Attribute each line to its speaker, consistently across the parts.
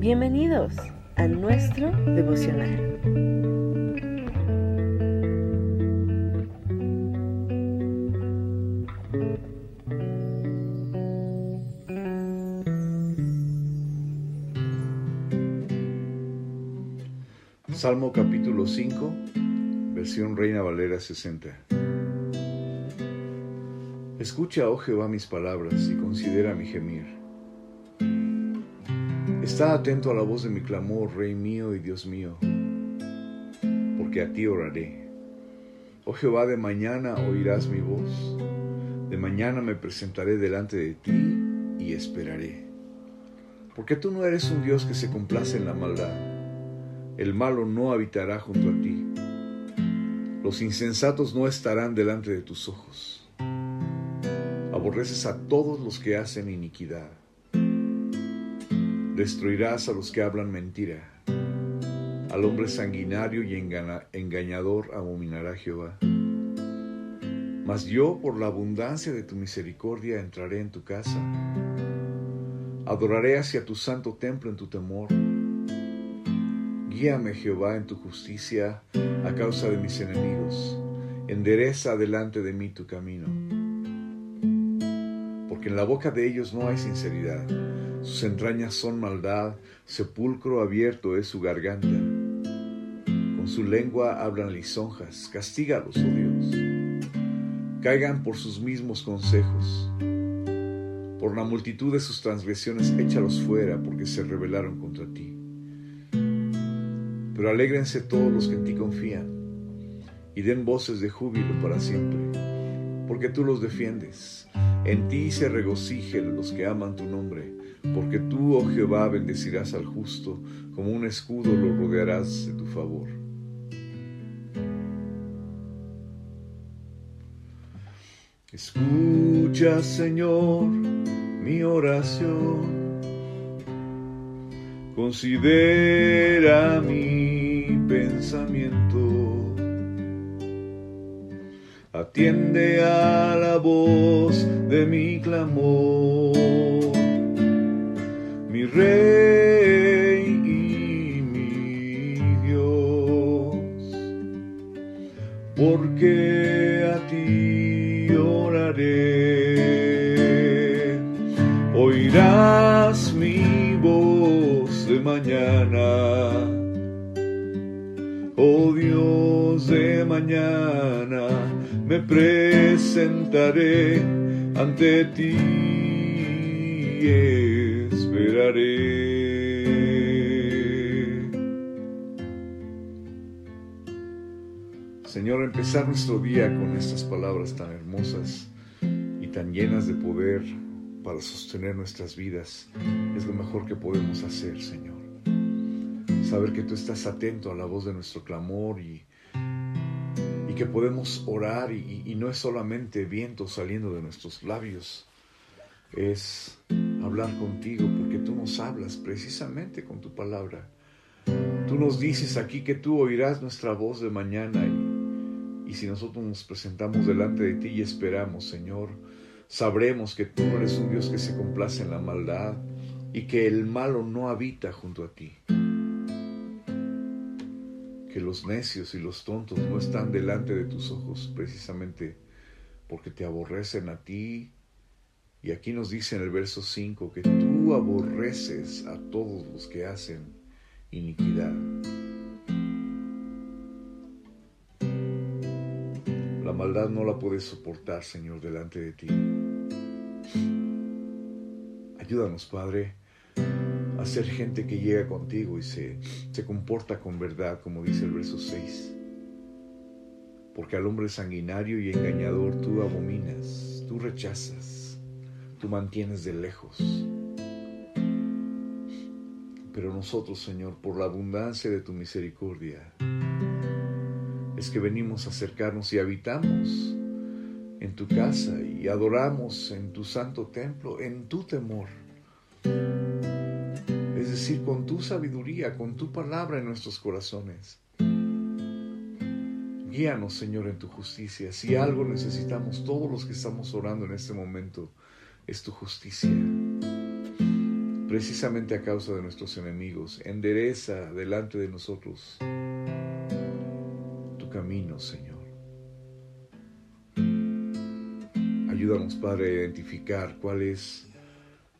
Speaker 1: Bienvenidos a nuestro devocional.
Speaker 2: Salmo capítulo 5, versión Reina Valera 60. Escucha, oh Jehová, mis palabras y considera mi gemir. Está atento a la voz de mi clamor, Rey mío y Dios mío, porque a ti oraré. Oh Jehová, de mañana oirás mi voz, de mañana me presentaré delante de ti y esperaré. Porque tú no eres un Dios que se complace en la maldad, el malo no habitará junto a ti, los insensatos no estarán delante de tus ojos aborreces a todos los que hacen iniquidad. Destruirás a los que hablan mentira. Al hombre sanguinario y engañador abominará Jehová. Mas yo, por la abundancia de tu misericordia, entraré en tu casa. Adoraré hacia tu santo templo en tu temor. Guíame, Jehová, en tu justicia a causa de mis enemigos. Endereza delante de mí tu camino porque en la boca de ellos no hay sinceridad. Sus entrañas son maldad, sepulcro abierto es su garganta. Con su lengua hablan lisonjas, castígalos, oh Dios. Caigan por sus mismos consejos. Por la multitud de sus transgresiones échalos fuera, porque se rebelaron contra ti. Pero alégrense todos los que en ti confían, y den voces de júbilo para siempre, porque tú los defiendes en ti se regocijen los que aman tu nombre, porque tú, oh Jehová, bendecirás al justo, como un escudo lo rodearás de tu favor. Escucha, Señor, mi oración. Considera mi pensamiento atiende a la voz de mi clamor, rey y mi Dios, porque a ti oraré, oirás mi voz de mañana. Oh Dios de mañana, me presentaré ante ti esperaré. Señor, empezar nuestro día con estas palabras tan hermosas y tan llenas de poder para sostener nuestras vidas es lo mejor que podemos hacer, Señor. Saber que tú estás atento a la voz de nuestro clamor y que podemos orar y, no es solamente viento saliendo de nuestros labios, es hablar contigo tú nos hablas precisamente con tu palabra. Tú nos dices aquí que tú oirás nuestra voz de mañana y, y si nosotros nos presentamos delante de ti y esperamos, Señor, sabremos que tú eres un Dios que se complace en la maldad y que el malo no habita junto a ti que los necios y los tontos no están delante de tus ojos precisamente porque te aborrecen a ti. Y aquí nos dice en el verso 5 que tú aborreces a todos los que hacen iniquidad. La maldad no la puedes soportar, Señor, delante de ti. Ayúdanos, Padre, a ser gente que llega contigo y se, se comporta con verdad, como dice el verso 6. Porque al hombre sanguinario y engañador tú abominas, tú rechazas, tú mantienes de lejos. Pero nosotros, Señor, por la abundancia de tu misericordia, es que venimos a acercarnos y habitamos en tu casa y adoramos en tu santo templo, en tu temor es decir, con tu sabiduría, con tu palabra en nuestros corazones. Guíanos, Señor, en tu justicia. Si algo necesitamos, todos los que estamos orando en este momento, es tu justicia. precisamente a causa de nuestros enemigos. Endereza delante de nosotros tu camino, Señor. Ayúdanos, Padre, a identificar cuál es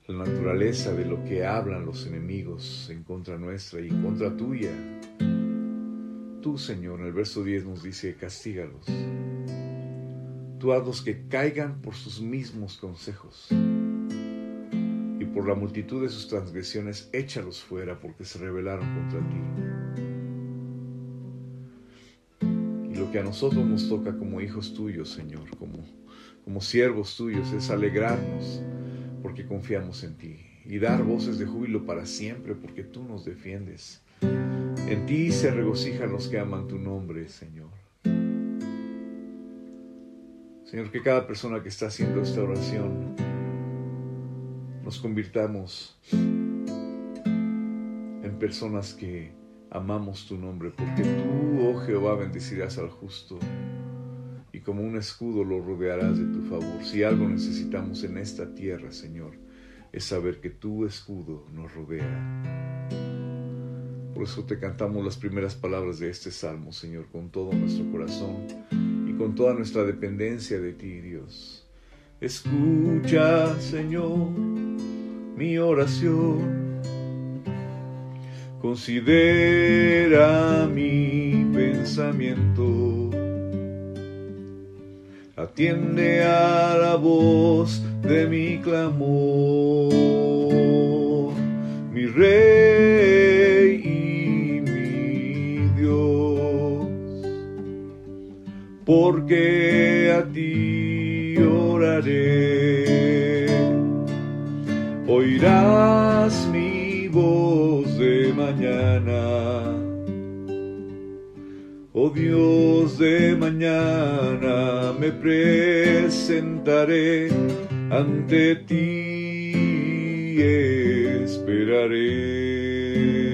Speaker 2: la naturaleza de lo que hablan los enemigos en contra nuestra y en contra tuya. Tú, Señor, en el verso 10 nos dice, castígalos. Hazlos que caigan por sus mismos consejos. Y por la multitud de sus transgresiones, échalos fuera porque se rebelaron contra ti. Y lo que a nosotros nos toca como hijos tuyos, Señor, como, como siervos tuyos, es alegrarnos porque confiamos en ti y dar voces de júbilo para siempre porque tú nos defiendes. En ti se regocijan los que aman tu nombre, Señor. Señor, que cada persona que está haciendo esta oración nos convirtamos en personas que amamos tu nombre, porque tú, oh Jehová, bendecirás al justo y como un escudo lo rodearás de tu favor. Si algo necesitamos en esta tierra, Señor, es saber que tu escudo nos rodea. Por eso te cantamos las primeras palabras de este salmo, Señor, con todo nuestro corazón con toda nuestra dependencia de ti, Dios. Escucha, Señor, mi oración. Considera mi pensamiento atiende a la voz de mi clamor, mi rey porque a ti oraré, oirás mi voz de mañana. Oh Dios de mañana, me presentaré. Ante ti, esperaré.